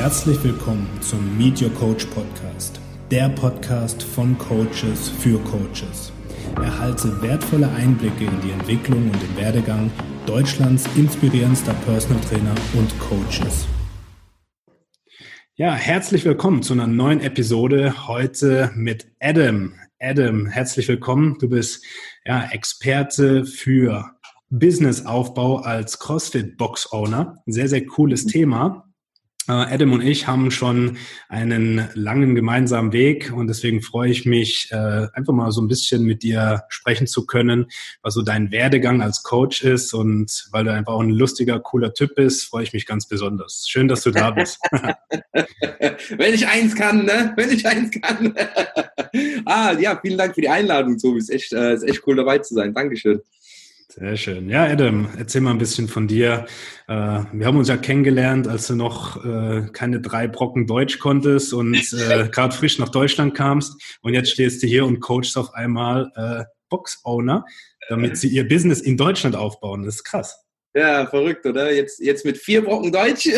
Herzlich willkommen zum Meet Your Coach Podcast, der Podcast von Coaches für Coaches. Erhalte wertvolle Einblicke in die Entwicklung und den Werdegang Deutschlands inspirierendster Personal Trainer und Coaches. Ja, herzlich willkommen zu einer neuen Episode heute mit Adam. Adam, herzlich willkommen. Du bist ja, Experte für Businessaufbau als CrossFit Box Owner. Sehr, sehr cooles Thema. Äh, Adam und ich haben schon einen langen gemeinsamen Weg und deswegen freue ich mich, äh, einfach mal so ein bisschen mit dir sprechen zu können, was so dein Werdegang als Coach ist und weil du einfach auch ein lustiger, cooler Typ bist, freue ich mich ganz besonders. Schön, dass du da bist. Wenn ich eins kann, ne? Wenn ich eins kann. ah, ja, vielen Dank für die Einladung, Tobi. Ist echt, äh, ist echt cool dabei zu sein. Dankeschön. Sehr schön. Ja, Adam, erzähl mal ein bisschen von dir. Äh, wir haben uns ja kennengelernt, als du noch äh, keine drei Brocken Deutsch konntest und äh, gerade frisch nach Deutschland kamst. Und jetzt stehst du hier und coachst auf einmal äh, Box-Owner, damit sie ihr Business in Deutschland aufbauen. Das ist krass. Ja, verrückt, oder? Jetzt, jetzt mit vier Brocken Deutsch.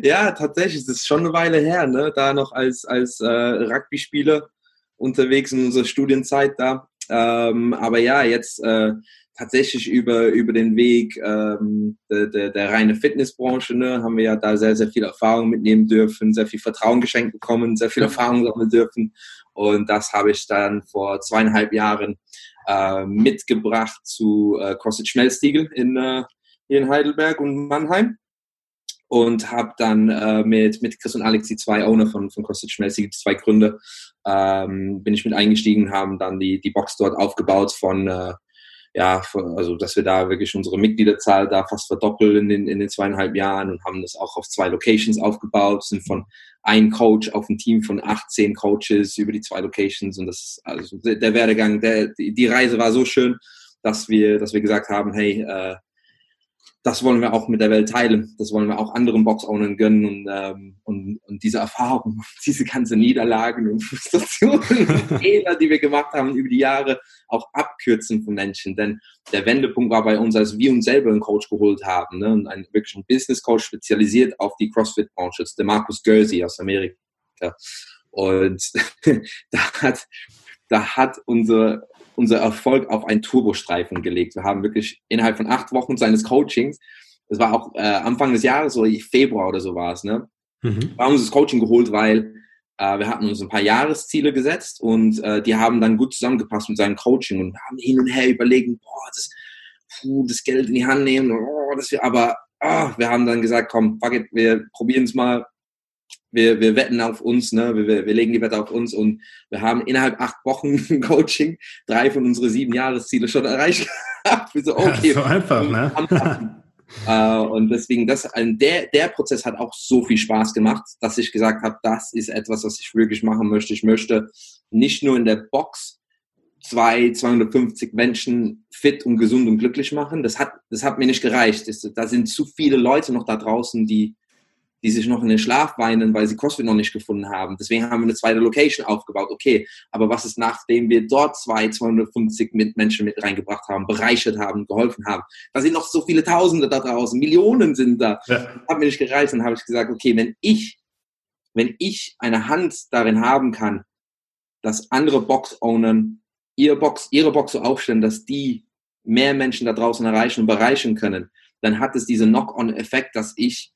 ja, tatsächlich, das ist schon eine Weile her, ne? Da noch als, als äh, Rugby-Spieler unterwegs in unserer Studienzeit da. Ähm, aber ja, jetzt äh, tatsächlich über, über den Weg ähm, der, der, der reine Fitnessbranche ne, haben wir ja da sehr, sehr viel Erfahrung mitnehmen dürfen, sehr viel Vertrauen geschenkt bekommen, sehr viel Erfahrung sammeln dürfen. Und das habe ich dann vor zweieinhalb Jahren äh, mitgebracht zu äh, CrossFit Schmelztiegel in, äh, hier in Heidelberg und Mannheim und habe dann äh, mit, mit Chris und Alex, die zwei Owner von, von CrossFit Schmelztiegel, die zwei Gründer, ähm, bin ich mit eingestiegen, haben dann die, die Box dort aufgebaut von, äh, ja, also dass wir da wirklich unsere Mitgliederzahl da fast verdoppeln in den, in den zweieinhalb Jahren und haben das auch auf zwei Locations aufgebaut, sind von ein Coach auf ein Team von 18 Coaches über die zwei Locations und das, also der Werdegang, der, die, die Reise war so schön, dass wir, dass wir gesagt haben, hey, äh, das wollen wir auch mit der Welt teilen. Das wollen wir auch anderen Box-Ownern gönnen und, ähm, und, und diese Erfahrung, diese ganzen Niederlagen und Frustrationen und Fehler, die wir gemacht haben über die Jahre, auch abkürzen von Menschen. Denn der Wendepunkt war bei uns, als wir uns selber einen Coach geholt haben, ne? und einen wirklich einen Business-Coach spezialisiert auf die CrossFit-Branche, der Markus Gersey aus Amerika. Und da hat, da hat unser, unser Erfolg auf einen Turbostreifen gelegt. Wir haben wirklich innerhalb von acht Wochen seines Coachings, das war auch äh, Anfang des Jahres, so Februar oder so war es, ne? Mhm. Wir haben uns das Coaching geholt, weil äh, wir hatten uns ein paar Jahresziele gesetzt und äh, die haben dann gut zusammengepasst mit seinem Coaching und haben hin und her überlegen, boah, das, puh, das Geld in die Hand nehmen, oh, das wir, aber oh, wir haben dann gesagt, komm, fuck it, wir probieren es mal, wir, wir wetten auf uns, ne? wir, wir legen die Wette auf uns und wir haben innerhalb acht Wochen Coaching drei von unseren sieben Jahresziele schon erreicht. so, okay, ja, so einfach, ne? Uh, und deswegen, das, der, der Prozess hat auch so viel Spaß gemacht, dass ich gesagt habe, das ist etwas, was ich wirklich machen möchte. Ich möchte nicht nur in der Box zwei, 250 Menschen fit und gesund und glücklich machen. Das hat, das hat mir nicht gereicht. Da sind zu viele Leute noch da draußen, die die sich noch in den Schlaf weinen, weil sie CrossFit noch nicht gefunden haben. Deswegen haben wir eine zweite Location aufgebaut. Okay, aber was ist, nachdem wir dort zwei, 250 Menschen mit reingebracht haben, bereichert haben, geholfen haben? Da sind noch so viele Tausende da draußen, Millionen sind da. Ja. Hat mir nicht gereicht. Dann habe ich gesagt, okay, wenn ich, wenn ich eine Hand darin haben kann, dass andere Box-Owner ihre Box, ihre Box so aufstellen, dass die mehr Menschen da draußen erreichen und bereichern können, dann hat es diesen Knock-on-Effekt, dass ich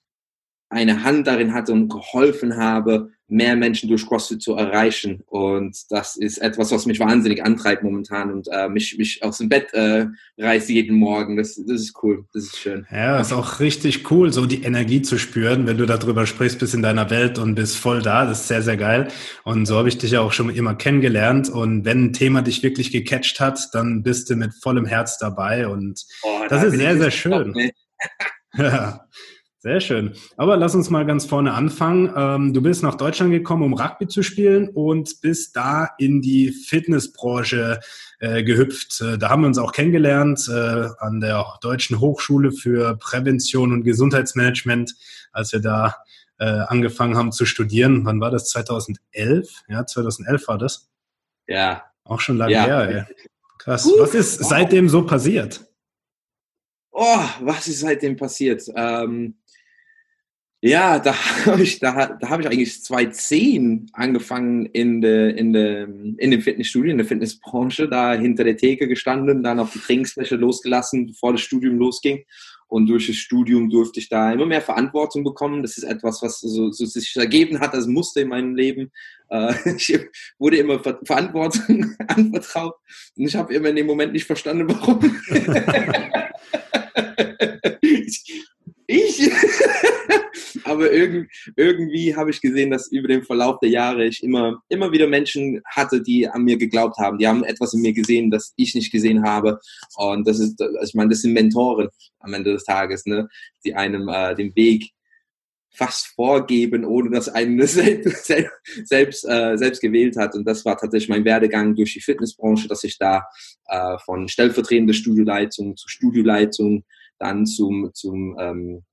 eine Hand darin hatte und geholfen habe, mehr Menschen durch CrossFit zu erreichen. Und das ist etwas, was mich wahnsinnig antreibt momentan und äh, mich, mich aus dem Bett äh, reißt jeden Morgen. Das, das ist cool, das ist schön. Ja, ist auch richtig cool, so die Energie zu spüren, wenn du darüber sprichst, bist in deiner Welt und bist voll da. Das ist sehr, sehr geil. Und so habe ich dich ja auch schon immer kennengelernt. Und wenn ein Thema dich wirklich gecatcht hat, dann bist du mit vollem Herz dabei. Und oh, das ist sehr, sehr schön. ja. Sehr schön. Aber lass uns mal ganz vorne anfangen. Ähm, du bist nach Deutschland gekommen, um Rugby zu spielen und bist da in die Fitnessbranche äh, gehüpft. Äh, da haben wir uns auch kennengelernt äh, an der Deutschen Hochschule für Prävention und Gesundheitsmanagement, als wir da angefangen haben zu studieren. Wann war das? 2011? Ja, 2011 war das. Ja. Auch schon lange ja. her. Ey. Krass. Uh, Was ist wow. seitdem so passiert? Oh, was ist seitdem passiert? Ähm, Ja, da habe ich, da, da hab ich eigentlich 2010 angefangen in der in de, in dem Fitnessstudio, in der Fitnessbranche, da hinter der Theke gestanden, dann auf die Trainingsfläche losgelassen, bevor das Studium losging. Und durch das Studium durfte ich da immer mehr Verantwortung bekommen. Das ist etwas, was so, so sich ergeben hat, als Muster in meinem Leben. Äh, ich wurde immer Verantwortung anvertraut und ich habe immer in dem Moment nicht verstanden, warum. ich, aber irgendwie, irgendwie habe ich gesehen, dass über den Verlauf der Jahre ich immer, immer wieder Menschen hatte, die an mir geglaubt haben. Die haben etwas in mir gesehen, das ich nicht gesehen habe. Und das ist, ich meine, das sind Mentoren am Ende des Tages, ne? die einem äh, den Weg fast vorgeben, ohne dass einen das selbst, selbst, äh, selbst gewählt hat. Und das war tatsächlich mein Werdegang durch die Fitnessbranche, dass ich da äh, von stellvertretender Studioleitung zu Studioleitung dann zum, zum ähm,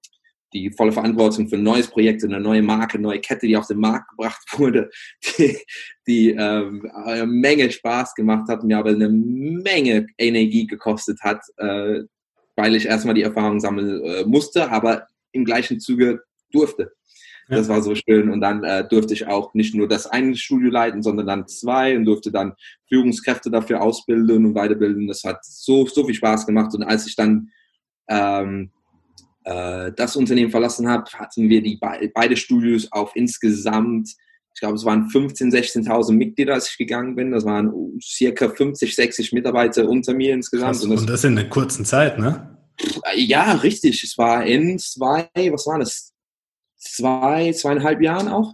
die volle Verantwortung für ein neues Projekt, eine neue Marke, eine neue Kette, die auf den Markt gebracht wurde, die, die ähm, eine Menge Spaß gemacht hat, mir aber eine Menge Energie gekostet hat, äh, weil ich erstmal die Erfahrung sammeln äh, musste, aber im gleichen Zuge durfte. Ja. Das war so schön. Und dann äh, durfte ich auch nicht nur das eine Studio leiten, sondern dann zwei und durfte dann Führungskräfte dafür ausbilden und weiterbilden. Das hat so, so viel Spaß gemacht. Und als ich dann ähm, äh, das Unternehmen verlassen habe, hatten wir die be beide Studios auf insgesamt, ich glaube, es waren 15.000, 16.000 Mitglieder, als ich gegangen bin. Das waren circa 50, 60 Mitarbeiter unter mir insgesamt. Krass. Und, das, und das in einer kurzen Zeit, ne? Ja, richtig. Es war in zwei, was war das? Zwei, zweieinhalb Jahren auch.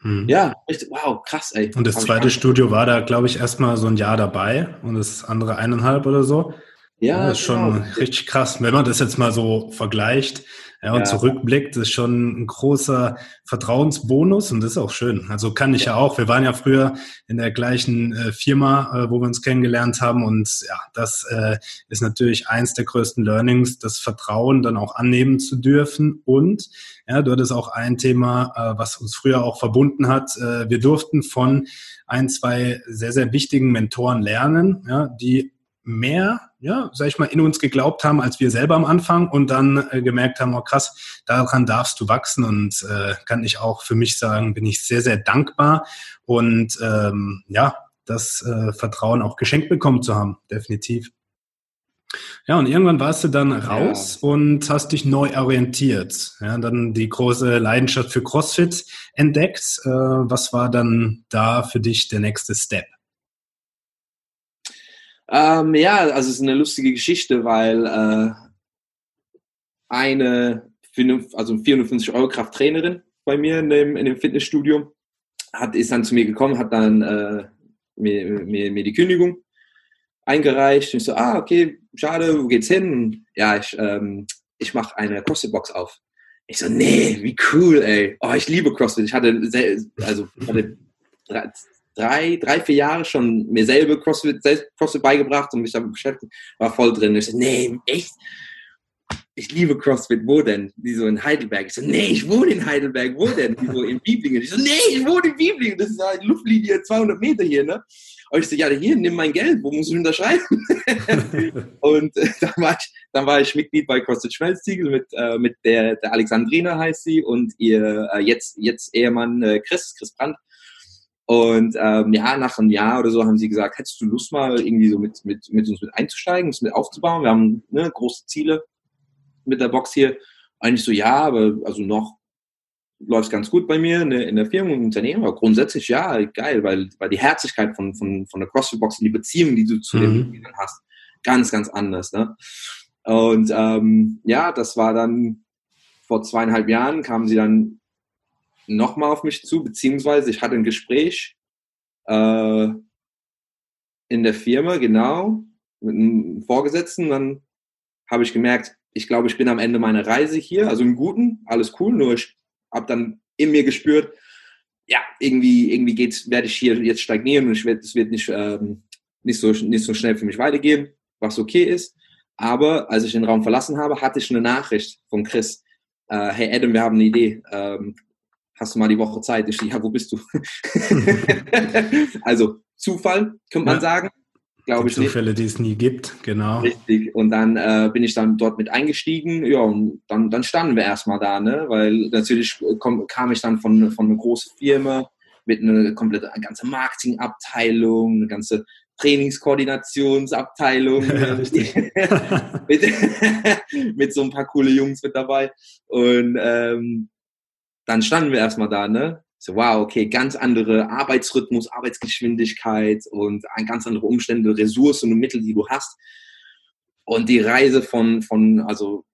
Hm. Ja, richtig. Wow, krass, ey. Und das zweite Studio war da, glaube ich, erstmal so ein Jahr dabei und das andere eineinhalb oder so. Ja, das ist schon genau. richtig krass. Wenn man das jetzt mal so vergleicht ja, und ja. zurückblickt, das ist schon ein großer Vertrauensbonus und das ist auch schön. Also kann ich ja, ja auch. Wir waren ja früher in der gleichen äh, Firma, äh, wo wir uns kennengelernt haben und ja, das äh, ist natürlich eins der größten Learnings, das Vertrauen dann auch annehmen zu dürfen und ja, du hattest auch ein Thema, was uns früher auch verbunden hat. Wir durften von ein, zwei sehr, sehr wichtigen Mentoren lernen, ja, die mehr, ja, sag ich mal, in uns geglaubt haben, als wir selber am Anfang und dann äh, gemerkt haben, oh krass, daran darfst du wachsen und äh, kann ich auch für mich sagen, bin ich sehr, sehr dankbar und ähm, ja, das äh, Vertrauen auch geschenkt bekommen zu haben, definitiv. Ja, und irgendwann warst du dann raus ja. und hast dich neu orientiert. Ja, dann die große Leidenschaft für CrossFit entdeckt. Äh, was war dann da für dich der nächste Step? Ähm, ja, also es ist eine lustige Geschichte, weil äh, eine also 450 Euro Krafttrainerin bei mir in dem, in dem Fitnessstudio hat, ist dann zu mir gekommen, hat dann äh, mir, mir, mir die Kündigung eingereicht. Und ich so, ah, okay, schade, wo geht's hin? Ja, ich, ähm, ich mache eine CrossFit-Box auf. Ich so, nee, wie cool, ey. Oh, ich liebe CrossFit. Ich hatte, also, hatte drei, drei, vier Jahre schon mir selber CrossFit, selbst CrossFit beigebracht und mich damit beschäftigt, war voll drin. Ich so, nee, echt? Ich liebe CrossFit, wo denn? Die so in Heidelberg. Ich so, nee, ich wohne in Heidelberg, wo denn? Die so in Bieblingen. Ich so, nee, ich wohne in Bieblingen. Das ist eine Luftlinie 200 Meter hier, ne? Und ich so, ja, hier, nimm mein Geld, wo muss ich unterschreiben? und äh, dann, war ich, dann war ich Mitglied bei CrossFit Schmelztiegel mit, äh, mit der, der Alexandrina heißt sie und ihr äh, jetzt, jetzt Ehemann äh, Chris, Chris Brandt. Und ähm, ja, nach einem Jahr oder so haben sie gesagt, hättest du Lust mal irgendwie so mit, mit, mit uns mit einzusteigen, uns mit aufzubauen? Wir haben ne, große Ziele mit der Box hier. Eigentlich so, ja, aber also noch läuft ganz gut bei mir in der, in der Firma und Unternehmen, aber grundsätzlich ja, geil, weil, weil die Herzlichkeit von, von, von der CrossFit-Box und die Beziehung, die du zu mhm. den Mitgliedern hast, ganz, ganz anders. Ne? Und ähm, ja, das war dann vor zweieinhalb Jahren, kamen sie dann nochmal auf mich zu, beziehungsweise ich hatte ein Gespräch äh, in der Firma, genau, mit einem Vorgesetzten. Dann habe ich gemerkt, ich glaube, ich bin am Ende meiner Reise hier, also im Guten, alles cool, nur ich habe dann in mir gespürt, ja, irgendwie, irgendwie geht's, werde ich hier jetzt stagnieren und es wird nicht, ähm, nicht, so, nicht so schnell für mich weitergehen, was okay ist. Aber als ich den Raum verlassen habe, hatte ich eine Nachricht von Chris. Äh, hey Adam, wir haben eine Idee. Ähm, hast du mal die Woche Zeit? Ich ja, wo bist du? also Zufall, könnte man ja. sagen. glaube ich. Zufälle, nicht. die es nie gibt, genau. Richtig. Und dann äh, bin ich dann dort mit eingestiegen. Ja, und dann, dann standen wir erstmal da, ne? Weil natürlich komm, kam ich dann von, von einer großen Firma mit einer komplette eine ganze Marketingabteilung, eine ganze Trainingskoordinationsabteilung ja, mit, mit, so ein paar coole Jungs mit dabei. Und ähm, dann standen wir erstmal da, ne? So, wow, okay, ganz andere Arbeitsrhythmus, Arbeitsgeschwindigkeit und ganz andere Umstände, Ressourcen und Mittel, die du hast. Und die Reise von, von also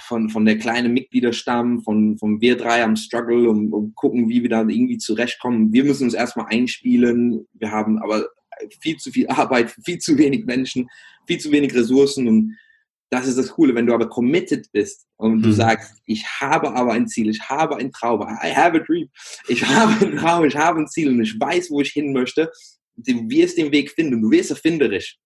von, von der kleinen Mitgliederstamm, von, von wir drei am Struggle und, und gucken, wie wir da irgendwie zurechtkommen. Wir müssen uns erstmal einspielen. Wir haben aber viel zu viel Arbeit, viel zu wenig Menschen, viel zu wenig Ressourcen und das ist das Coole, wenn du aber committed bist und du mhm. sagst, ich habe aber ein Ziel, ich habe einen Traum, I have a dream, ich habe einen Traum, ich habe ein Ziel und ich weiß, wo ich hin möchte, du wirst den Weg finden, du wirst erfinderisch.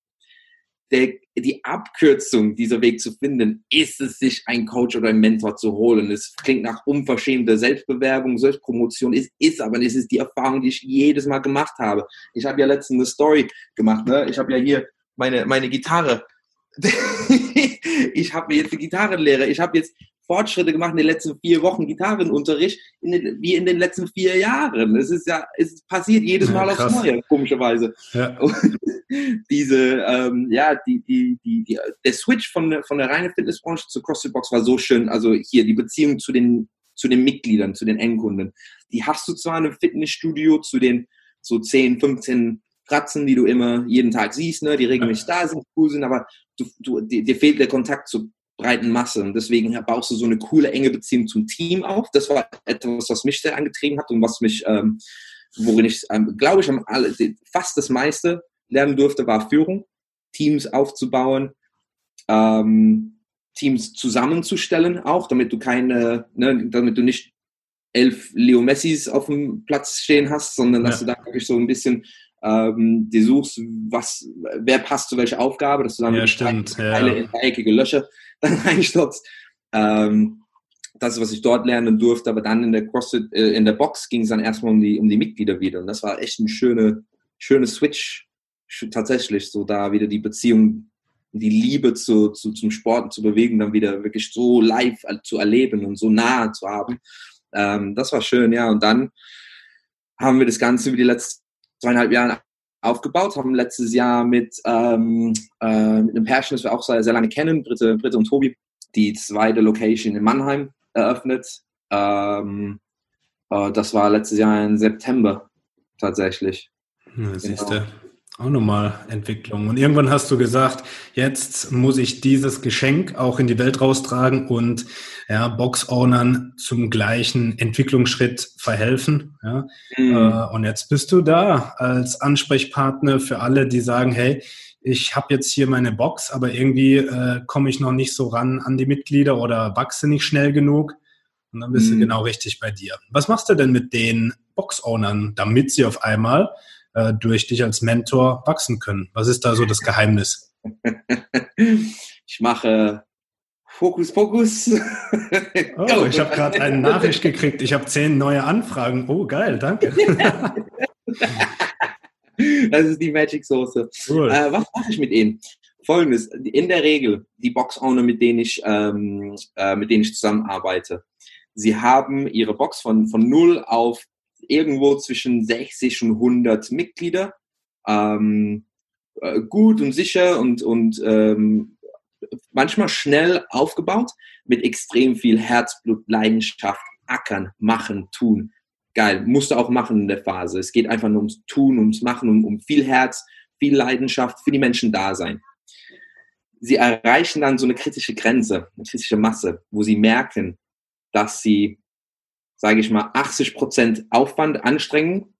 Der, die Abkürzung, dieser Weg zu finden, ist es, sich einen Coach oder einen Mentor zu holen. Es klingt nach unverschämter Selbstbewerbung, Selbstpromotion, ist, ist aber, es ist die Erfahrung, die ich jedes Mal gemacht habe. Ich habe ja letztens eine Story gemacht, ne? ich habe ja hier meine, meine Gitarre ich habe mir jetzt eine Gitarrenlehre, ich habe jetzt Fortschritte gemacht in den letzten vier Wochen Gitarrenunterricht, in den, wie in den letzten vier Jahren. Es ist ja, es passiert jedes Mal ja, aufs Neue, komischerweise. Ja. diese, ähm, ja, die, die, die, die, der Switch von, der, von der reinen Fitnessbranche zur CrossFit Box war so schön. Also hier die Beziehung zu den, zu den Mitgliedern, zu den Endkunden. Die hast du zwar in einem Fitnessstudio zu den so 10, 15 Pratzen, die du immer jeden Tag siehst, ne, die regelmäßig da sind, cool sind, aber du, du, dir, dir fehlt der Kontakt zur breiten Masse. Und deswegen baust du so eine coole, enge Beziehung zum Team auf. Das war etwas, was mich sehr angetrieben hat und was mich, ähm, worin ich, ähm, glaube ich, am, fast das meiste lernen durfte, war Führung, Teams aufzubauen, ähm, Teams zusammenzustellen, auch damit du keine, ne, damit du nicht elf Leo Messis auf dem Platz stehen hast, sondern dass ja. du da wirklich so ein bisschen ähm, die suchst, was, wer passt zu welcher Aufgabe, dass du dann ja, stimmt, Teile ja. in dreieckige Löcher dann reinstopfst. Ähm, das ist, was ich dort lernen durfte, aber dann in der CrossFit, äh, in der Box ging es dann erstmal um die, um die Mitglieder wieder. Und das war echt ein schöner schöne Switch, tatsächlich, so da wieder die Beziehung, die Liebe zu, zu, zum Sport und zu bewegen, dann wieder wirklich so live zu erleben und so nah zu haben. Ähm, das war schön, ja. Und dann haben wir das Ganze über die letzten zweieinhalb Jahren aufgebaut, haben letztes Jahr mit, ähm, äh, mit einem Pärchen, das wir auch sehr, sehr lange kennen, Britte, Britte und Tobi, die zweite Location in Mannheim eröffnet. Ähm, äh, das war letztes Jahr im September tatsächlich. Siehst genau. Auch nochmal Entwicklung. Und irgendwann hast du gesagt, jetzt muss ich dieses Geschenk auch in die Welt raustragen und ja, Box-Ownern zum gleichen Entwicklungsschritt verhelfen. Ja. Mhm. Äh, und jetzt bist du da als Ansprechpartner für alle, die sagen, hey, ich habe jetzt hier meine Box, aber irgendwie äh, komme ich noch nicht so ran an die Mitglieder oder wachse nicht schnell genug. Und dann bist mhm. du genau richtig bei dir. Was machst du denn mit den Box-Ownern, damit sie auf einmal äh, durch dich als Mentor wachsen können? Was ist da so das Geheimnis? ich mache Fokus, Fokus. Oh, ich habe gerade eine Nachricht gekriegt. Ich habe zehn neue Anfragen. Oh, geil, danke. das ist die Magic Soße. Cool. Äh, was mache ich mit ihnen? Folgendes: In der Regel die Box Owner, mit denen ich ähm, äh, mit denen ich zusammenarbeite, sie haben ihre Box von von null auf irgendwo zwischen 60 und 100 Mitglieder. Ähm, äh, gut und sicher und, und ähm, manchmal schnell aufgebaut mit extrem viel Herzblut, Leidenschaft, ackern, machen, tun. Geil, musst du auch machen in der Phase. Es geht einfach nur ums Tun, ums Machen, um, um viel Herz, viel Leidenschaft, für die Menschen da sein. Sie erreichen dann so eine kritische Grenze, eine kritische Masse, wo sie merken, dass sie sage ich mal, 80 Prozent Aufwand, Anstrengung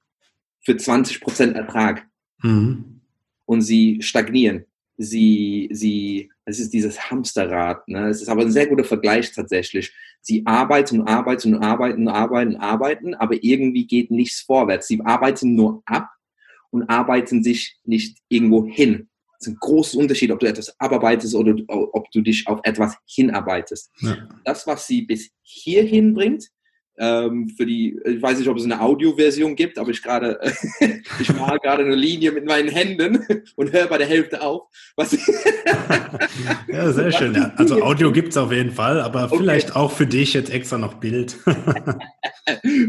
für 20 Prozent Ertrag. Mhm. Und sie stagnieren. Sie, sie, es ist dieses Hamsterrad. Ne? Es ist aber ein sehr guter Vergleich tatsächlich. Sie arbeiten und arbeiten und arbeiten und arbeiten und arbeiten, aber irgendwie geht nichts vorwärts. Sie arbeiten nur ab und arbeiten sich nicht irgendwo hin. Es ist ein großer Unterschied, ob du etwas abarbeitest oder ob du dich auf etwas hinarbeitest. Ja. Das, was sie bis hierhin bringt, ähm, für die, ich weiß nicht, ob es eine Audioversion gibt, aber ich gerade, ich mache gerade eine Linie mit meinen Händen und höre bei der Hälfte auf. Was ja, sehr schön. Ja. Also Audio gibt es auf jeden Fall, aber okay. vielleicht auch für dich jetzt extra noch Bild.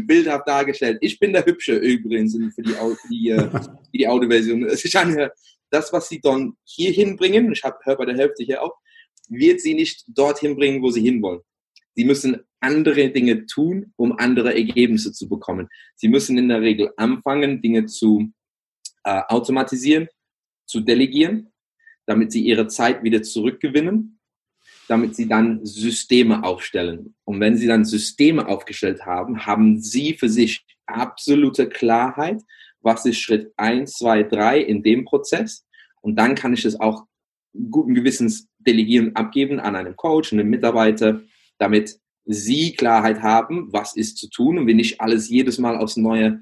Bildhaft dargestellt. Ich bin der Hübsche übrigens für die, für die, äh, für die Audioversion. Das, was sie dann hier hinbringen, ich höre bei der Hälfte hier auf, wird sie nicht dorthin bringen, wo sie hinwollen. Sie müssen andere Dinge tun, um andere Ergebnisse zu bekommen. Sie müssen in der Regel anfangen, Dinge zu äh, automatisieren, zu delegieren, damit sie ihre Zeit wieder zurückgewinnen, damit sie dann Systeme aufstellen. Und wenn sie dann Systeme aufgestellt haben, haben sie für sich absolute Klarheit, was ist Schritt 1, 2, 3 in dem Prozess. Und dann kann ich es auch guten Gewissens delegieren, abgeben an einen Coach, einen Mitarbeiter, damit sie Klarheit haben, was ist zu tun und wir nicht alles jedes Mal aufs Neue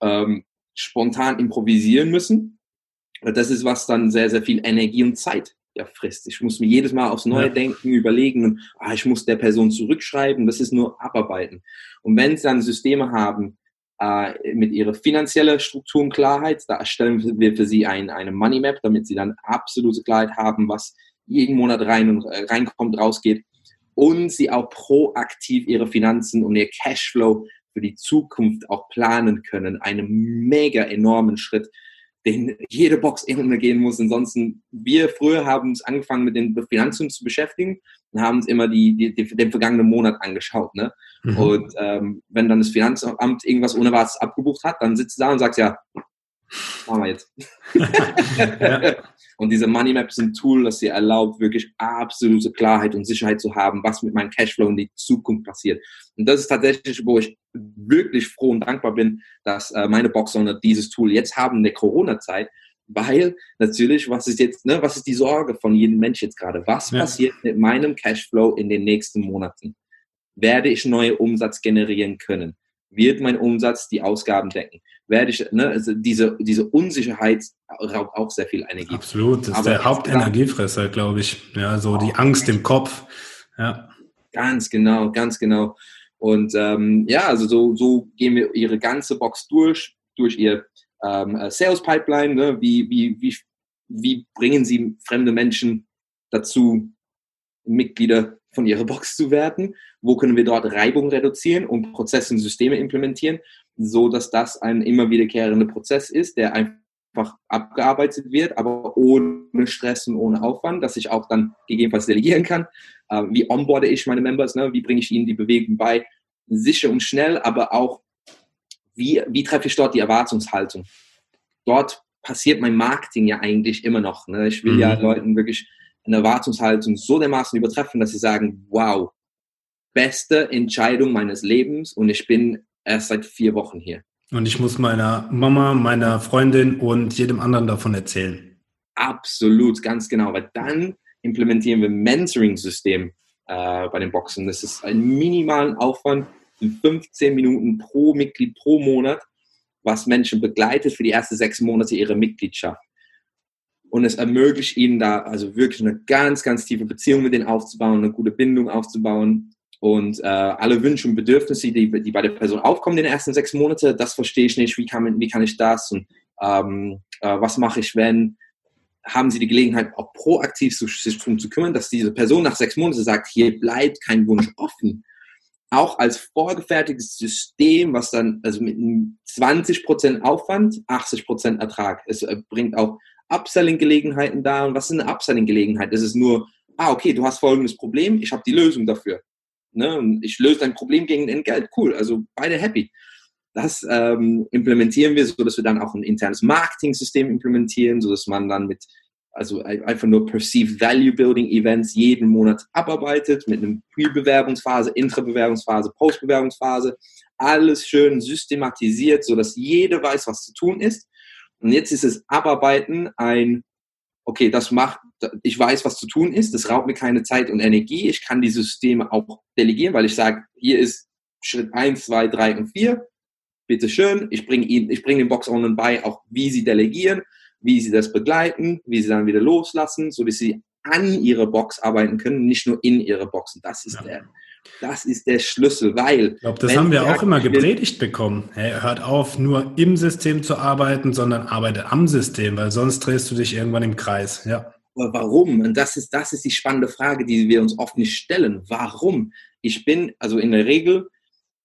ähm, spontan improvisieren müssen. Das ist, was dann sehr, sehr viel Energie und Zeit ja, frisst. Ich muss mir jedes Mal aufs Neue ja. denken, überlegen und ah, ich muss der Person zurückschreiben. Das ist nur Abarbeiten. Und wenn sie dann Systeme haben, äh, mit ihrer finanziellen Struktur und Klarheit, da erstellen wir für sie ein, eine Money Map, damit sie dann absolute Klarheit haben, was jeden Monat rein und äh, reinkommt, rausgeht und sie auch proaktiv ihre Finanzen und ihr Cashflow für die Zukunft auch planen können. Einen mega enormen Schritt, den jede Box irgendwann gehen muss. Ansonsten, wir früher haben es angefangen mit den Finanzen zu beschäftigen und haben uns immer die, die, die, den vergangenen Monat angeschaut. Ne? Mhm. Und ähm, wenn dann das Finanzamt irgendwas Unerwartetes abgebucht hat, dann sitzt du da und sagst, ja, machen wir jetzt. ja. Und diese Money Map ist ein Tool, das dir erlaubt, wirklich absolute Klarheit und Sicherheit zu haben, was mit meinem Cashflow in die Zukunft passiert. Und das ist tatsächlich, wo ich wirklich froh und dankbar bin, dass äh, meine Boxowner dieses Tool jetzt haben in der Corona-Zeit, weil natürlich, was ist jetzt, ne, was ist die Sorge von jedem Mensch jetzt gerade? Was ja. passiert mit meinem Cashflow in den nächsten Monaten? Werde ich neue Umsatz generieren können? Wird mein Umsatz die Ausgaben decken? Werde ich, ne, also diese, diese Unsicherheit raubt auch sehr viel Energie. Absolut, das ist der Hauptenergiefresser, glaube ich. Ja, so die Angst im Kopf. Ja. Ganz genau, ganz genau. Und ähm, ja, also so, so gehen wir ihre ganze Box durch, durch ihr ähm, äh, Sales Pipeline. Ne? Wie, wie, wie, wie bringen sie fremde Menschen dazu, Mitglieder von ihrer Box zu werden? Wo können wir dort Reibung reduzieren und Prozesse und Systeme implementieren, so dass das ein immer wiederkehrender Prozess ist, der einfach abgearbeitet wird, aber ohne Stress und ohne Aufwand, dass ich auch dann gegebenenfalls delegieren kann. Äh, wie onboarde ich meine Members? Ne? Wie bringe ich ihnen die Bewegung bei? Sicher und schnell, aber auch wie, wie treffe ich dort die Erwartungshaltung? Dort passiert mein Marketing ja eigentlich immer noch. Ne? Ich will mhm. ja Leuten wirklich eine Erwartungshaltung so dermaßen übertreffen, dass sie sagen, wow, beste Entscheidung meines Lebens und ich bin erst seit vier Wochen hier. Und ich muss meiner Mama, meiner Freundin und jedem anderen davon erzählen. Absolut, ganz genau, weil dann implementieren wir ein Mentoring-System äh, bei den Boxen. Das ist ein minimalen Aufwand von 15 Minuten pro Mitglied pro Monat, was Menschen begleitet für die ersten sechs Monate ihrer Mitgliedschaft und es ermöglicht ihnen da also wirklich eine ganz, ganz tiefe Beziehung mit denen aufzubauen, eine gute Bindung aufzubauen und äh, alle Wünsche und Bedürfnisse, die, die bei der Person aufkommen in den ersten sechs Monaten, das verstehe ich nicht, wie kann, wie kann ich das und ähm, äh, was mache ich, wenn, haben sie die Gelegenheit, auch proaktiv sich darum zu kümmern, dass diese Person nach sechs Monaten sagt, hier bleibt kein Wunsch offen. Auch als vorgefertigtes System, was dann also mit 20% Aufwand, 80% Ertrag. Es äh, bringt auch Upselling-Gelegenheiten da. Und was ist eine Upselling-Gelegenheit? Das ist nur, ah, okay, du hast folgendes Problem, ich habe die Lösung dafür. Ne? Ich löse dein Problem gegen Entgelt. Cool, also beide happy. Das ähm, implementieren wir, so dass wir dann auch ein internes Marketing-System implementieren, so dass man dann mit also einfach nur Perceived Value Building Events jeden Monat abarbeitet mit einem Pre-Bewerbungsphase, Intra-Bewerbungsphase, Post-Bewerbungsphase. Alles schön systematisiert, so dass jeder weiß, was zu tun ist und jetzt ist es Abarbeiten ein, okay, das macht, ich weiß, was zu tun ist, das raubt mir keine Zeit und Energie. Ich kann die Systeme auch delegieren, weil ich sage, hier ist Schritt 1, 2, 3 und 4. Bitte schön, ich bringe Ihnen, ich bringe den Box Ownern bei, auch wie sie delegieren, wie sie das begleiten, wie sie dann wieder loslassen, so dass sie an ihrer Box arbeiten können, nicht nur in ihrer Box. Und das ist ja. der, das ist der Schlüssel, weil. Ich glaube, das haben wir auch immer gepredigt bekommen. Hey, hört auf, nur im System zu arbeiten, sondern arbeite am System, weil sonst drehst du dich irgendwann im Kreis. Ja. Aber warum? Und das ist, das ist die spannende Frage, die wir uns oft nicht stellen. Warum? Ich bin, also in der Regel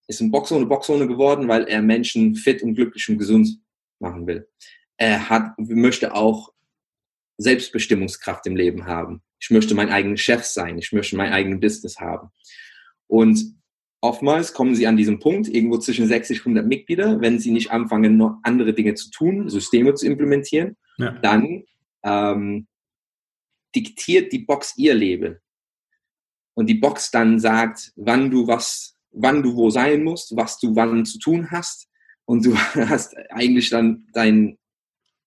ist ein Boxer eine Boxzone geworden, weil er Menschen fit und glücklich und gesund machen will. Er hat, möchte auch Selbstbestimmungskraft im Leben haben. Ich möchte mein eigener Chef sein. Ich möchte mein eigenes Business haben. Und oftmals kommen sie an diesem Punkt, irgendwo zwischen 60 und 100 Mitglieder, wenn sie nicht anfangen, noch andere Dinge zu tun, Systeme zu implementieren, ja. dann ähm, diktiert die Box ihr Leben. Und die Box dann sagt, wann du was, wann du wo sein musst, was du wann zu tun hast. Und du hast eigentlich dann dein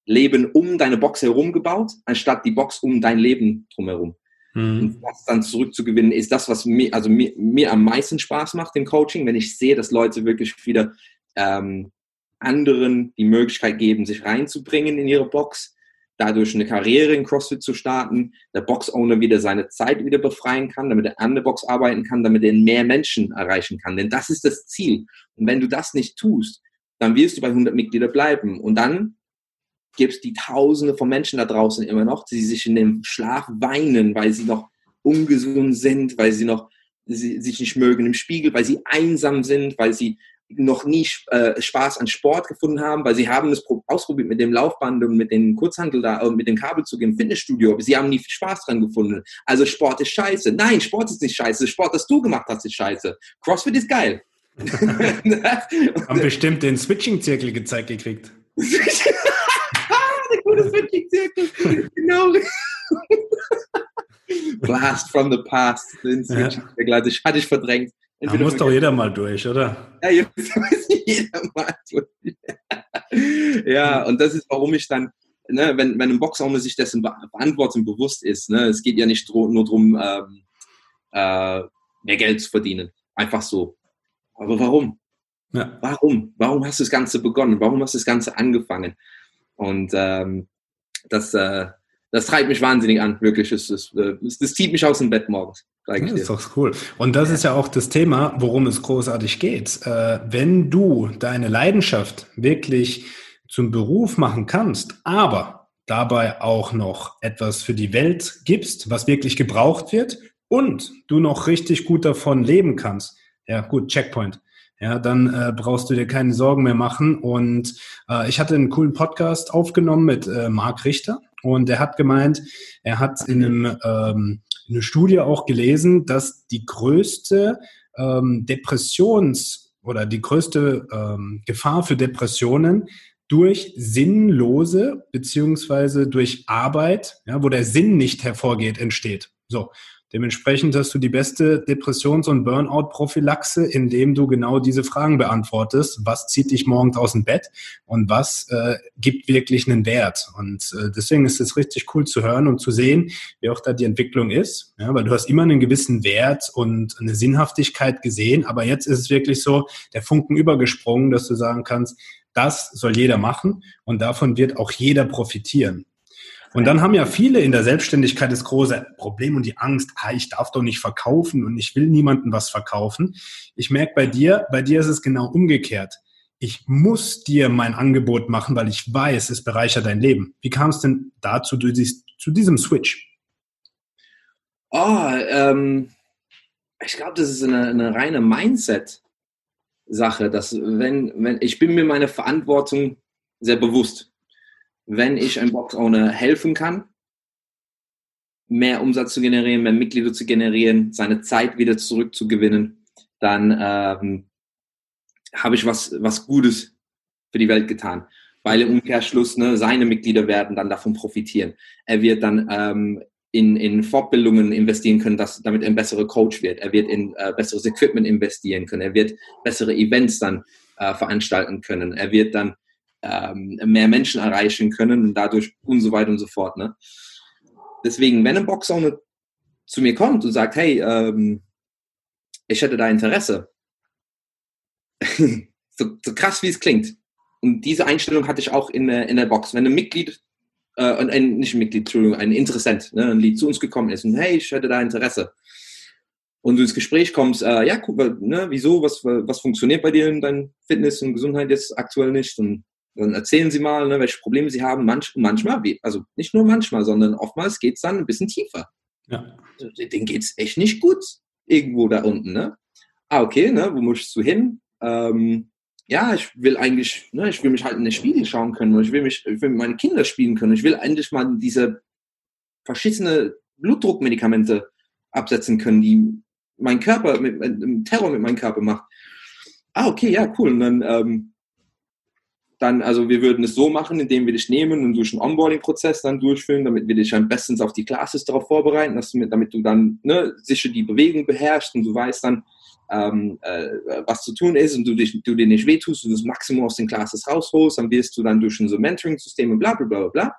Leben um deine Box herum gebaut, anstatt die Box um dein Leben drumherum. Mhm. Und das dann zurückzugewinnen, ist das, was mir, also mir, mir am meisten Spaß macht im Coaching, wenn ich sehe, dass Leute wirklich wieder ähm, anderen die Möglichkeit geben, sich reinzubringen in ihre Box, dadurch eine Karriere in CrossFit zu starten, der Box-Owner wieder seine Zeit wieder befreien kann, damit er an der Box arbeiten kann, damit er mehr Menschen erreichen kann. Denn das ist das Ziel. Und wenn du das nicht tust, dann wirst du bei 100 Mitglieder bleiben. Und dann gibt es die Tausende von Menschen da draußen immer noch, die sich in dem Schlaf weinen, weil sie noch ungesund sind, weil sie noch sie, sich nicht mögen im Spiegel, weil sie einsam sind, weil sie noch nie äh, Spaß an Sport gefunden haben, weil sie haben es ausprobiert mit dem Laufband und mit dem Kurzhandel da und mit dem Kabelzug im Fitnessstudio, aber sie haben nie Spaß dran gefunden. Also Sport ist scheiße. Nein, Sport ist nicht scheiße. Sport, das du gemacht hast, ist scheiße. CrossFit ist geil. haben bestimmt den Switching-Zirkel gezeigt gekriegt. Der Switching-Zirkel. genau. Blast from the past. Den ja. hatte ich verdrängt. Da muss doch jeder mal durch, oder? Ja, jetzt muss jeder mal durch. ja, und das ist, warum ich dann, ne, wenn, wenn ein Boxer sich dessen Verantwortung bewusst ist, ne, es geht ja nicht nur darum, ähm, äh, mehr Geld zu verdienen. Einfach so. Aber warum? Ja. Warum? Warum hast du das Ganze begonnen? Warum hast du das Ganze angefangen? Und ähm, das, äh, das treibt mich wahnsinnig an, wirklich. Es, es, es, das zieht mich aus dem Bett morgens. Das ist doch cool. Und das ist ja auch das Thema, worum es großartig geht. Äh, wenn du deine Leidenschaft wirklich zum Beruf machen kannst, aber dabei auch noch etwas für die Welt gibst, was wirklich gebraucht wird und du noch richtig gut davon leben kannst, ja gut, Checkpoint. Ja, dann äh, brauchst du dir keine Sorgen mehr machen. Und äh, ich hatte einen coolen Podcast aufgenommen mit äh, Marc Richter und er hat gemeint, er hat in einem ähm, eine Studie auch gelesen, dass die größte ähm, Depressions- oder die größte ähm, Gefahr für Depressionen durch sinnlose beziehungsweise durch Arbeit, ja, wo der Sinn nicht hervorgeht, entsteht. So. Dementsprechend hast du die beste Depressions- und Burnout-Prophylaxe, indem du genau diese Fragen beantwortest. Was zieht dich morgens aus dem Bett und was äh, gibt wirklich einen Wert? Und äh, deswegen ist es richtig cool zu hören und zu sehen, wie auch da die Entwicklung ist. Ja, weil du hast immer einen gewissen Wert und eine Sinnhaftigkeit gesehen, aber jetzt ist es wirklich so, der Funken übergesprungen, dass du sagen kannst, das soll jeder machen und davon wird auch jeder profitieren. Und dann haben ja viele in der Selbstständigkeit das große Problem und die Angst, ah, ich darf doch nicht verkaufen und ich will niemandem was verkaufen. Ich merke bei dir, bei dir ist es genau umgekehrt. Ich muss dir mein Angebot machen, weil ich weiß, es bereichert dein Leben. Wie kam es denn dazu, zu diesem Switch? Oh, ähm, ich glaube, das ist eine, eine reine Mindset-Sache, dass wenn, wenn, ich bin mir meine Verantwortung sehr bewusst wenn ich einem Box-Owner helfen kann, mehr Umsatz zu generieren, mehr Mitglieder zu generieren, seine Zeit wieder zurückzugewinnen, dann ähm, habe ich was, was Gutes für die Welt getan. Weil im Umkehrschluss ne, seine Mitglieder werden dann davon profitieren. Er wird dann ähm, in, in Fortbildungen investieren können, dass, damit er ein besserer Coach wird. Er wird in äh, besseres Equipment investieren können. Er wird bessere Events dann äh, veranstalten können. Er wird dann ähm, mehr Menschen erreichen können und dadurch und so weiter und so fort. Ne? Deswegen, wenn ein Boxer zu mir kommt und sagt, hey, ähm, ich hätte da Interesse, so, so, krass wie es klingt, und diese Einstellung hatte ich auch in, in der Box. Wenn ein Mitglied äh, ein, nicht ein Mitglied, Entschuldigung, ein Interessent, ne, ein Lied zu uns gekommen ist und hey, ich hätte da Interesse. Und du ins Gespräch kommst, äh, ja, guck, ne, wieso, was, was funktioniert bei dir in deinem Fitness und Gesundheit jetzt aktuell nicht? Und dann erzählen sie mal, ne, welche Probleme sie haben. Manch, manchmal, also nicht nur manchmal, sondern oftmals geht es dann ein bisschen tiefer. Ja. Also, denen geht es echt nicht gut irgendwo da unten. Ne? Ah, okay, ne, wo musst du hin? Ähm, ja, ich will eigentlich, ne, ich will mich halt in den Spiegel schauen können und ich will mich, ich will mit meinen Kindern spielen können. Ich will endlich mal diese verschissene Blutdruckmedikamente absetzen können, die mein Körper mit, mit Terror mit meinem Körper macht. Ah, okay, ja, cool. Und dann, ähm, dann, also wir würden es so machen, indem wir dich nehmen und durch einen Onboarding-Prozess dann durchführen, damit wir dich am besten auf die Classes darauf vorbereiten, dass du, damit du dann ne, sicher die Bewegung beherrschst und du weißt dann, ähm, äh, was zu tun ist und du, dich, du dir nicht wehtust und das Maximum aus den Classes rausholst, dann wirst du dann durch ein so Mentoring-System und bla bla bla bla.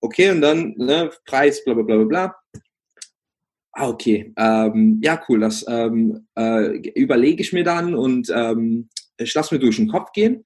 Okay, und dann ne, Preis, bla bla bla bla. Ah, okay. Ähm, ja, cool. Das ähm, äh, überlege ich mir dann und ähm, ich lasse mir durch den Kopf gehen.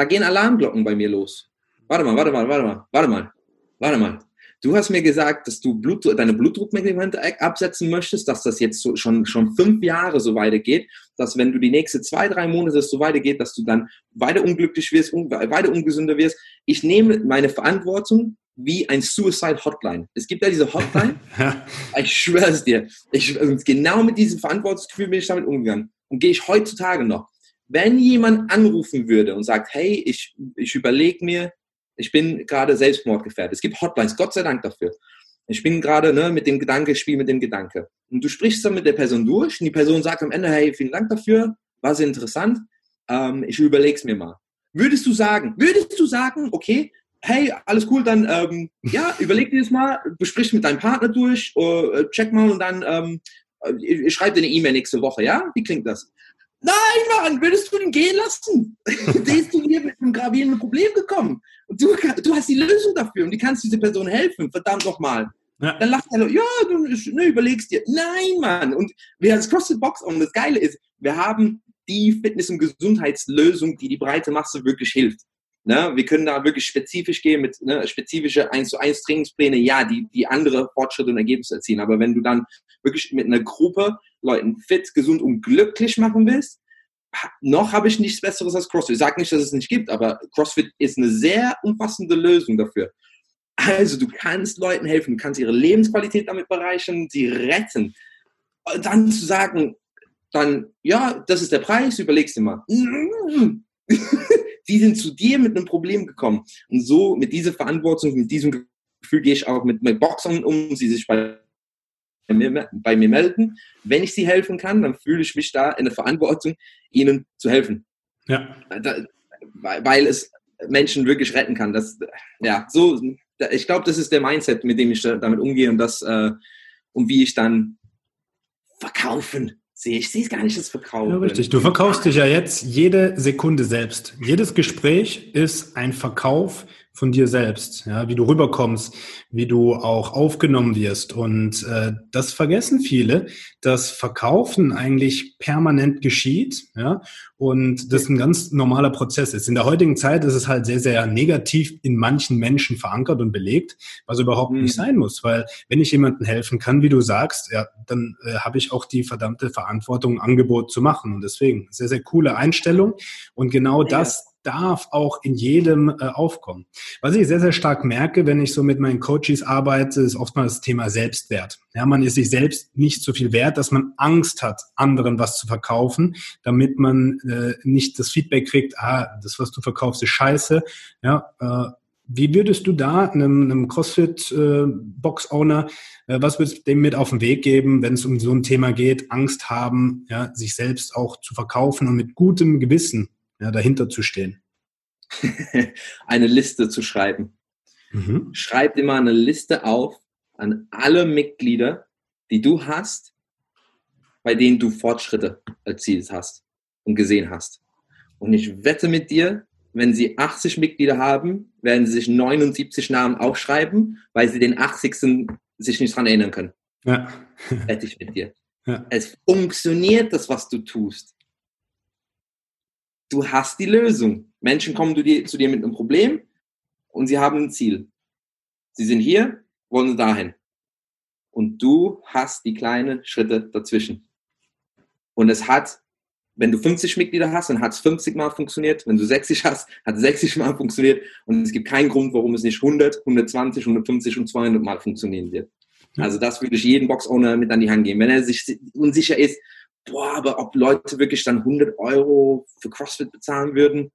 Da gehen Alarmglocken bei mir los. Warte mal, warte mal, warte mal, warte mal, warte mal. Du hast mir gesagt, dass du Blut, deine Blutdruckmedikamente absetzen möchtest, dass das jetzt so, schon, schon fünf Jahre so weitergeht, dass wenn du die nächsten zwei, drei Monate so weitergeht, dass du dann weiter unglücklich wirst, un, weiter ungesünder wirst. Ich nehme meine Verantwortung wie ein Suicide Hotline. Es gibt ja diese Hotline. ich schwöre es dir. Ich, genau mit diesem Verantwortungsgefühl bin ich damit umgegangen. Und gehe ich heutzutage noch. Wenn jemand anrufen würde und sagt, hey, ich, ich überlege mir, ich bin gerade selbstmordgefährdet. Es gibt Hotlines, Gott sei Dank dafür. Ich bin gerade ne, mit dem Gedanke, ich spiele mit dem Gedanke. Und du sprichst dann mit der Person durch und die Person sagt am Ende, hey, vielen Dank dafür, war sehr interessant, ähm, ich überlege es mir mal. Würdest du sagen, würdest du sagen, okay, hey, alles cool, dann ja, überleg dir das mal, besprich mit deinem Partner durch, uh, check mal und dann ähm, ich, ich schreibe dir eine E-Mail nächste Woche, ja? Wie klingt das? Nein, Mann, würdest du ihn gehen lassen? Ist zu mir mit einem gravierenden Problem gekommen. Und du, du hast die Lösung dafür und du kannst diese Person helfen, verdammt nochmal. Ja. Dann lacht er, ja, du ne, überlegst dir. Nein, Mann. Und wir als CrossFit Box und das Geile ist, wir haben die Fitness- und Gesundheitslösung, die die breite Masse wirklich hilft. Ne? Wir können da wirklich spezifisch gehen mit ne, spezifische 1 zu 1 Trainingspläne, ja, die, die andere Fortschritte und Ergebnisse erzielen. Aber wenn du dann wirklich mit einer Gruppe Leuten fit, gesund und glücklich machen willst, noch habe ich nichts Besseres als CrossFit. Ich sage nicht, dass es nicht gibt, aber CrossFit ist eine sehr umfassende Lösung dafür. Also du kannst Leuten helfen, du kannst ihre Lebensqualität damit bereichern, sie retten. Und dann zu sagen, dann, ja, das ist der Preis, überlegst du mal. die sind zu dir mit einem Problem gekommen. Und so mit dieser Verantwortung, mit diesem Gefühl gehe ich auch mit, mit Boxern um, sie sich bei mir, bei mir melden. Wenn ich sie helfen kann, dann fühle ich mich da in der Verantwortung, ihnen zu helfen. Ja. Da, weil es Menschen wirklich retten kann. Das, ja, so, ich glaube, das ist der Mindset, mit dem ich damit umgehe und das, äh, und wie ich dann verkaufen sehe. Ich sehe es gar nicht das Verkaufen. Ja, richtig. Du verkaufst dich ja jetzt jede Sekunde selbst. Jedes Gespräch ist ein Verkauf von dir selbst, ja, wie du rüberkommst, wie du auch aufgenommen wirst. Und äh, das vergessen viele, dass Verkaufen eigentlich permanent geschieht, ja, und das ein ganz normaler Prozess ist. In der heutigen Zeit ist es halt sehr, sehr negativ in manchen Menschen verankert und belegt, was überhaupt mhm. nicht sein muss, weil wenn ich jemandem helfen kann, wie du sagst, ja, dann äh, habe ich auch die verdammte Verantwortung, ein Angebot zu machen. Und deswegen sehr, sehr coole Einstellung. Und genau ja. das darf auch in jedem äh, aufkommen. Was ich sehr, sehr stark merke, wenn ich so mit meinen Coaches arbeite, ist oftmals das Thema Selbstwert. Ja, man ist sich selbst nicht so viel wert, dass man Angst hat, anderen was zu verkaufen, damit man äh, nicht das Feedback kriegt, ah, das, was du verkaufst, ist scheiße. Ja, äh, wie würdest du da einem, einem CrossFit-Box-Owner, äh, äh, was würdest du dem mit auf den Weg geben, wenn es um so ein Thema geht, Angst haben, ja, sich selbst auch zu verkaufen und mit gutem Gewissen ja, dahinter zu stehen? eine Liste zu schreiben. Mhm. Schreib immer eine Liste auf an alle Mitglieder, die du hast, bei denen du Fortschritte erzielt hast und gesehen hast. Und ich wette mit dir, wenn sie 80 Mitglieder haben, werden sie sich 79 Namen aufschreiben, weil sie den 80. sich nicht dran erinnern können. Ja. Wette ich mit dir. Ja. Es funktioniert das, was du tust du hast die Lösung. Menschen kommen zu dir, zu dir mit einem Problem und sie haben ein Ziel. Sie sind hier, wollen dahin. Und du hast die kleinen Schritte dazwischen. Und es hat, wenn du 50 Mitglieder hast, dann hat es 50 Mal funktioniert. Wenn du 60 hast, hat es 60 Mal funktioniert. Und es gibt keinen Grund, warum es nicht 100, 120, 150 und 200 Mal funktionieren wird. Also das würde ich jedem Box-Owner mit an die Hand geben. Wenn er sich unsicher ist, boah, aber ob Leute wirklich dann 100 Euro für CrossFit bezahlen würden,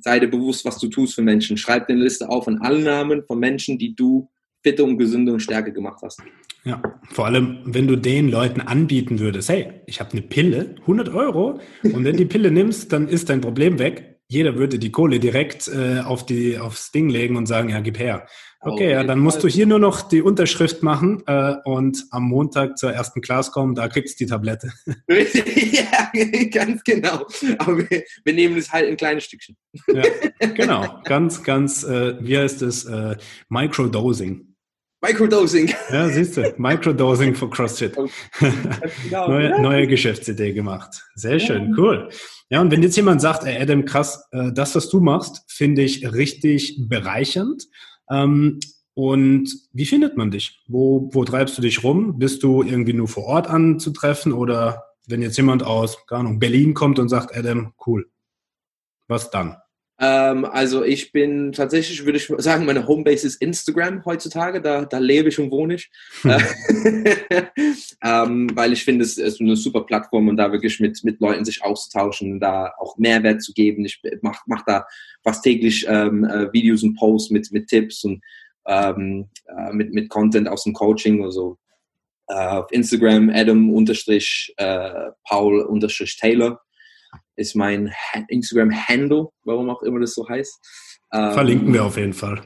sei dir bewusst, was du tust für Menschen. Schreib dir eine Liste auf von allen Namen von Menschen, die du fitte und gesunde und stärke gemacht hast. Ja, vor allem, wenn du den Leuten anbieten würdest, hey, ich habe eine Pille, 100 Euro, und wenn die Pille nimmst, dann ist dein Problem weg. Jeder würde die Kohle direkt äh, auf die, aufs Ding legen und sagen, ja, gib her. Okay, ja, dann musst du hier nur noch die Unterschrift machen äh, und am Montag zur ersten Class kommen, da kriegst du die Tablette. ja, ganz genau. Aber wir, wir, nehmen es halt in kleine Stückchen. ja, genau, ganz, ganz, äh, wie heißt es, äh, Microdosing. Microdosing. Ja, siehst du, Microdosing für CrossFit. Genau. neue, neue Geschäftsidee gemacht. Sehr schön, cool. Ja, und wenn jetzt jemand sagt, ey Adam, krass, äh, das, was du machst, finde ich richtig bereichernd. Ähm, und wie findet man dich? Wo, wo treibst du dich rum? Bist du irgendwie nur vor Ort anzutreffen oder wenn jetzt jemand aus, keine Ahnung, Berlin kommt und sagt, Adam, cool, was dann? Ähm, also ich bin tatsächlich, würde ich sagen, meine Homebase ist Instagram heutzutage, da, da lebe ich und wohne ich. Hm. ähm, weil ich finde, es ist eine super Plattform und da wirklich mit, mit Leuten sich austauschen, da auch Mehrwert zu geben. Ich mache mach da fast täglich ähm, äh, Videos und Posts mit, mit Tipps und ähm, äh, mit, mit Content aus dem Coaching oder so. Äh, auf Instagram Adam-Paul-Taylor ist mein Instagram-Handle, warum auch immer das so heißt. Verlinken ähm, wir auf jeden Fall.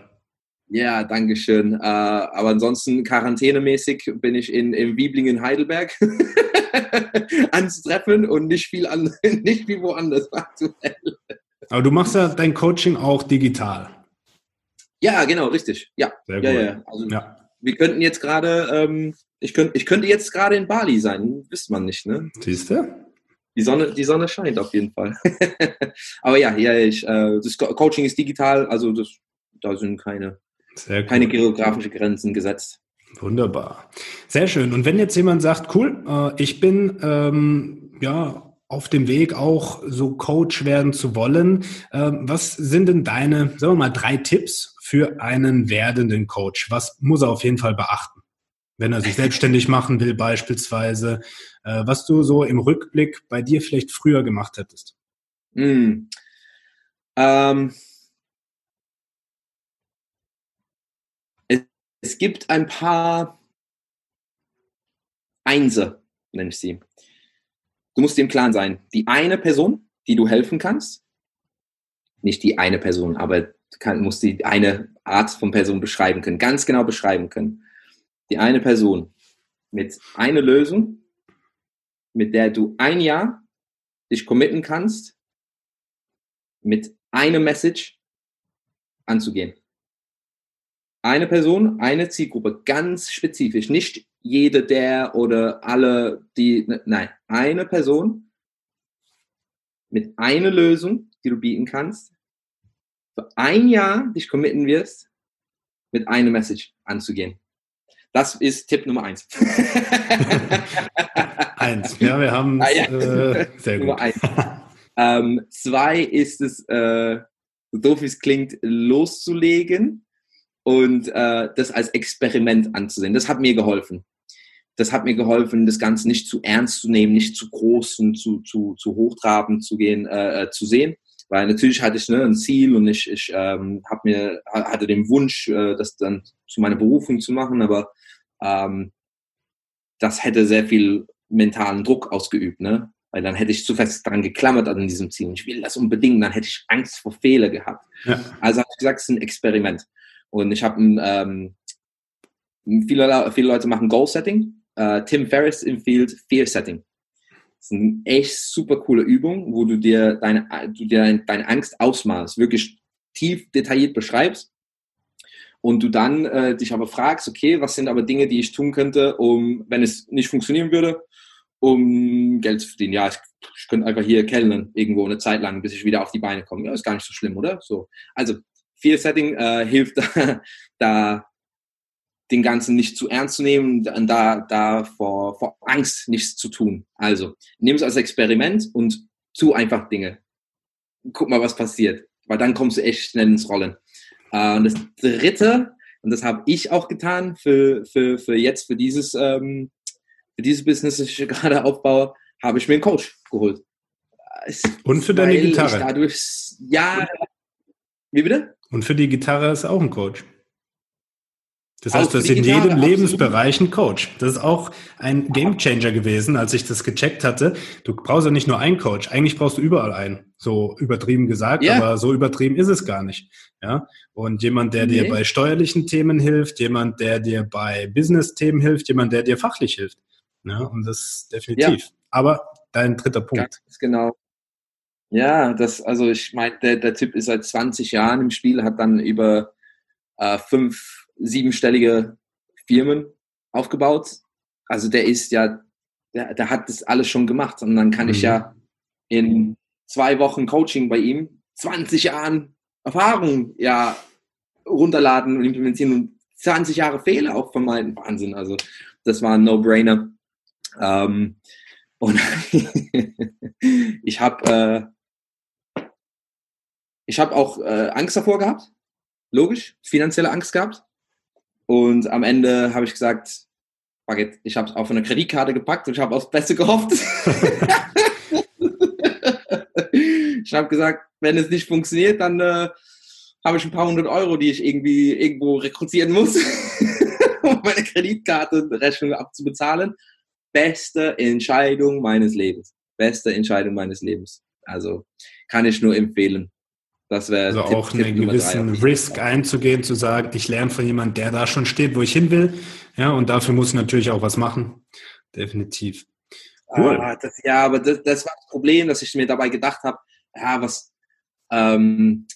Ja, danke schön. Äh, aber ansonsten quarantänemäßig bin ich in, in Wieblingen, Heidelberg anzutreffen und nicht viel, an, nicht viel woanders aktuell. Aber du machst ja dein Coaching auch digital. Ja, genau, richtig. Ja, Sehr ja, ja. Also, ja. Wir könnten jetzt gerade, ähm, ich, könnt, ich könnte jetzt gerade in Bali sein, wisst man nicht, ne? Siehst du? Die Sonne, die Sonne scheint auf jeden Fall. Aber ja, ja, ich, äh, das Coaching ist digital, also das, da sind keine, keine geografischen Grenzen gesetzt. Wunderbar. Sehr schön. Und wenn jetzt jemand sagt, cool, äh, ich bin ähm, ja auf dem Weg auch so Coach werden zu wollen, äh, was sind denn deine, sagen wir mal, drei Tipps für einen werdenden Coach? Was muss er auf jeden Fall beachten? Wenn er sich selbstständig machen will beispielsweise, äh, was du so im Rückblick bei dir vielleicht früher gemacht hättest? Mm. Ähm, es, es, gibt ein paar Einse, nenne ich sie. Du musst dir im Klaren sein, die eine Person, die du helfen kannst, nicht die eine Person, aber du musst die eine Art von Person beschreiben können, ganz genau beschreiben können die eine Person mit einer Lösung, mit der du ein Jahr dich committen kannst, mit einer Message anzugehen. Eine Person, eine Zielgruppe, ganz spezifisch, nicht jede der oder alle, die, ne, nein, eine Person mit einer Lösung, die du bieten kannst, für ein Jahr dich committen wirst, mit einer Message anzugehen. Das ist Tipp Nummer eins. eins, ja, wir haben ah, ja. äh, sehr gut. Eins. Ähm, zwei ist es, äh, so doof wie es klingt, loszulegen und äh, das als Experiment anzusehen. Das hat mir geholfen. Das hat mir geholfen, das Ganze nicht zu ernst zu nehmen, nicht zu groß und zu, zu, zu hochtrabend zu gehen, äh, äh zu sehen. Weil natürlich hatte ich ne, ein Ziel und ich, ich ähm, hab mir, hatte den Wunsch, äh, das dann zu meiner Berufung zu machen, aber ähm, das hätte sehr viel mentalen Druck ausgeübt, ne? Weil dann hätte ich zu fest daran geklammert an diesem Ziel. Ich will das unbedingt, dann hätte ich Angst vor Fehler gehabt. Ja. Also habe ich gesagt, es ist ein Experiment. Und ich habe ähm, viele, viele Leute machen Goal-Setting. Äh, Tim Ferriss empfiehlt Fear-Setting. Das ist eine echt super coole Übung, wo du dir deine, du dir deine Angst ausmalst, wirklich tief detailliert beschreibst und du dann äh, dich aber fragst, okay, was sind aber Dinge, die ich tun könnte, um, wenn es nicht funktionieren würde, um Geld zu verdienen. Ja, ich, ich könnte einfach hier kellnern irgendwo eine Zeit lang, bis ich wieder auf die Beine komme. Ja, ist gar nicht so schlimm, oder? So. Also Fear Setting äh, hilft da, den Ganzen nicht zu ernst zu nehmen und da, da vor, vor Angst nichts zu tun. Also, nimm es als Experiment und tu einfach Dinge. Guck mal, was passiert. Weil dann kommst du echt schnell ins Rollen. Äh, und das dritte, und das habe ich auch getan für, für, für jetzt, für dieses, ähm, für dieses Business, das ich gerade aufbaue, habe ich mir einen Coach geholt. Und für deine Gitarre. dadurch Jahre. Wie bitte? Und für die Gitarre ist auch ein Coach. Das heißt, du hast in jedem Lebensbereich einen Coach. Das ist auch ein Gamechanger gewesen, als ich das gecheckt hatte. Du brauchst ja nicht nur einen Coach. Eigentlich brauchst du überall einen. So übertrieben gesagt, yeah. aber so übertrieben ist es gar nicht. Ja. Und jemand, der nee. dir bei steuerlichen Themen hilft, jemand, der dir bei Business-Themen hilft, jemand, der dir fachlich hilft. Ja. Und das definitiv. Ja. Aber dein dritter Punkt. Ganz genau. Ja, das, also ich meine, der, der Typ ist seit 20 Jahren im Spiel, hat dann über äh, fünf siebenstellige Firmen aufgebaut. Also der ist ja, der, der hat das alles schon gemacht. Und dann kann mhm. ich ja in zwei Wochen Coaching bei ihm 20 Jahren Erfahrung ja runterladen und implementieren und 20 Jahre Fehler auch vermeiden. Wahnsinn. Also das war ein No-Brainer. Ähm, und ich habe äh, ich habe auch äh, Angst davor gehabt, logisch, finanzielle Angst gehabt. Und am Ende habe ich gesagt, ich habe es auf eine Kreditkarte gepackt und ich habe aufs Beste gehofft. ich habe gesagt, wenn es nicht funktioniert, dann äh, habe ich ein paar hundert Euro, die ich irgendwie irgendwo rekrutieren muss, um meine Kreditkarte-Rechnung abzubezahlen. Beste Entscheidung meines Lebens. Beste Entscheidung meines Lebens. Also kann ich nur empfehlen. Das wäre also Tipp, auch Tipp einen gewissen Risk einzugehen, zu sagen, ich lerne von jemandem, der da schon steht, wo ich hin will. Ja, und dafür muss ich natürlich auch was machen. Definitiv. Cool. Ah, das, ja, aber das, das, war das Problem, dass ich mir dabei gedacht habe, ja, was, ähm,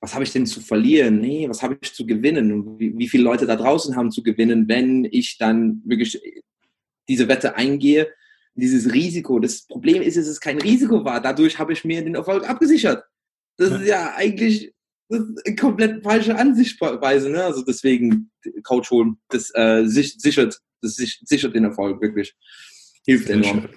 was habe ich denn zu verlieren? Nee, was habe ich zu gewinnen? Und wie, wie viele Leute da draußen haben zu gewinnen, wenn ich dann wirklich diese Wette eingehe? Dieses Risiko. Das Problem ist, dass es kein Risiko war. Dadurch habe ich mir den Erfolg abgesichert. Das ist ja eigentlich das ist eine komplett falsche Ansichtweise. Ne? Also deswegen Coach holen, das äh, sichert, das sichert den Erfolg wirklich. Hilft enorm.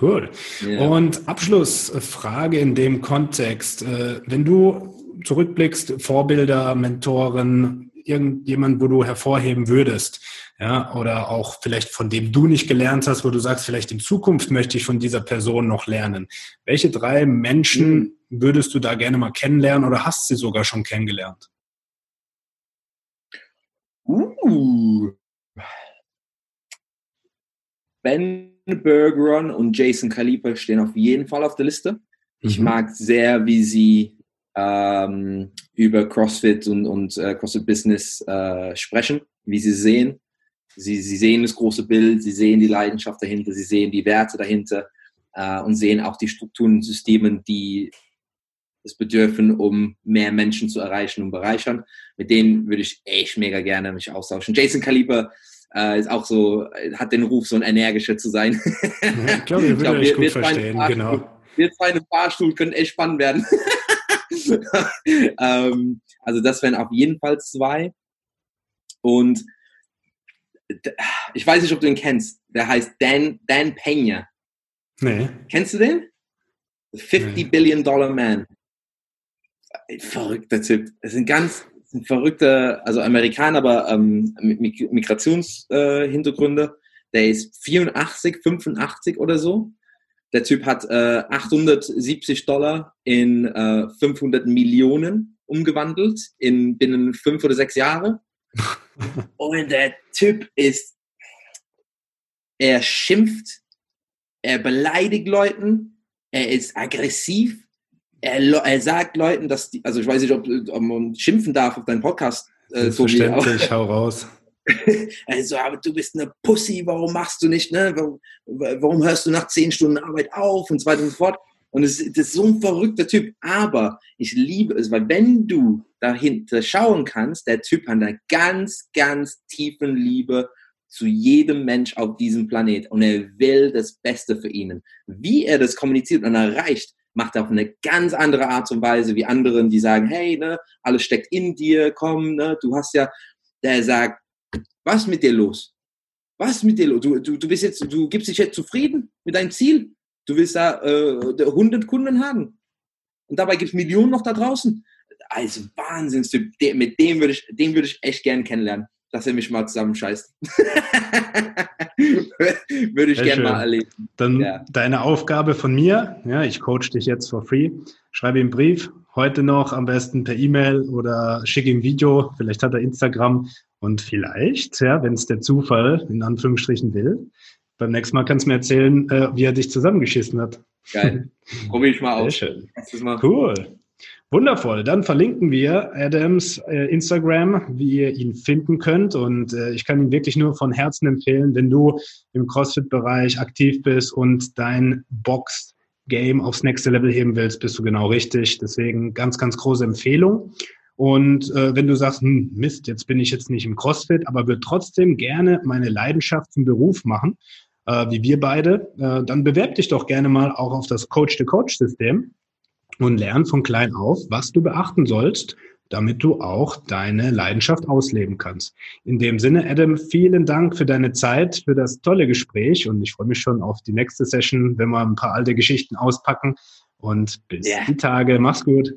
Cool. Ja. Und Abschlussfrage in dem Kontext. Äh, wenn du zurückblickst, Vorbilder, Mentoren, irgendjemand, wo du hervorheben würdest, ja, oder auch vielleicht von dem du nicht gelernt hast, wo du sagst, vielleicht in Zukunft möchte ich von dieser Person noch lernen. Welche drei Menschen mhm. würdest du da gerne mal kennenlernen oder hast sie sogar schon kennengelernt? Uh. Ben Bergeron und Jason Kaliper stehen auf jeden Fall auf der Liste. Ich mhm. mag sehr, wie sie ähm, über CrossFit und, und äh, CrossFit Business äh, sprechen, wie sie sehen. Sie, sie sehen das große Bild, sie sehen die Leidenschaft dahinter, sie sehen die Werte dahinter äh, und sehen auch die Strukturen und Systeme, die es bedürfen, um mehr Menschen zu erreichen und bereichern. Mit denen würde ich echt mega gerne mich austauschen. Jason Kaliber äh, ist auch so, hat den Ruf, so ein energischer zu sein. ich glaube, wir würden euch gut verstehen, genau. Wir zwei in einem Fahrstuhl können echt spannend werden. ähm, also das wären auf jeden Fall zwei. Und ich weiß nicht, ob du ihn kennst. Der heißt Dan, Dan Pena. Nee. Kennst du den? 50 nee. Billion Dollar Man. Verrückter Typ. Das ist ein ganz ein verrückter, also Amerikaner, aber ähm, Migrationshintergründe. Äh, der ist 84, 85 oder so. Der Typ hat äh, 870 Dollar in äh, 500 Millionen umgewandelt in binnen fünf oder sechs Jahre. Und der Typ ist, er schimpft, er beleidigt Leuten, er ist aggressiv, er, er sagt Leuten, dass die, also ich weiß nicht, ob, ob man schimpfen darf auf deinem Podcast. Äh, Selbstverständlich, hau raus. also, aber du bist eine Pussy, warum machst du nicht, ne? Warum, hörst du nach zehn Stunden Arbeit auf und so weiter und so fort. Und das ist so ein verrückter Typ. Aber ich liebe es, weil wenn du dahinter schauen kannst, der Typ hat eine ganz, ganz tiefen Liebe zu jedem Mensch auf diesem Planet und er will das Beste für ihnen. Wie er das kommuniziert und erreicht, macht er auf eine ganz andere Art und Weise wie anderen, die sagen, hey, ne, alles steckt in dir, komm, ne, du hast ja, der sagt, was ist mit dir los? Was ist mit dir los? Du, du, du bist jetzt, du gibst dich jetzt zufrieden mit deinem Ziel. Du willst da äh, 100 Kunden haben. Und dabei gibt es Millionen noch da draußen. Also Wahnsinnstyp. Mit dem würde ich, den würde ich echt gern kennenlernen, dass er mich mal zusammenscheißt. würde ich gerne mal erleben. Dann ja. deine Aufgabe von mir, ja, ich coach dich jetzt for free. Schreibe ihm einen Brief, heute noch am besten per E-Mail oder schicke ihm ein Video, vielleicht hat er Instagram und vielleicht, ja, wenn es der Zufall in Anführungsstrichen will, beim nächsten Mal kannst du mir erzählen, äh, wie er dich zusammengeschissen hat. Geil. Probiere ich mal aus. Sehr schön. Cool. Wundervoll. Dann verlinken wir Adams äh, Instagram, wie ihr ihn finden könnt. Und äh, ich kann ihn wirklich nur von Herzen empfehlen, wenn du im CrossFit-Bereich aktiv bist und dein Box-Game aufs nächste Level heben willst, bist du genau richtig. Deswegen ganz, ganz große Empfehlung. Und äh, wenn du sagst, hm, Mist, jetzt bin ich jetzt nicht im CrossFit, aber würde trotzdem gerne meine Leidenschaft zum Beruf machen, äh, wie wir beide, äh, dann bewerb dich doch gerne mal auch auf das Coach-to-Coach-System und lern von klein auf, was du beachten sollst, damit du auch deine Leidenschaft ausleben kannst. In dem Sinne, Adam, vielen Dank für deine Zeit, für das tolle Gespräch und ich freue mich schon auf die nächste Session, wenn wir ein paar alte Geschichten auspacken und bis yeah. die Tage. Mach's gut.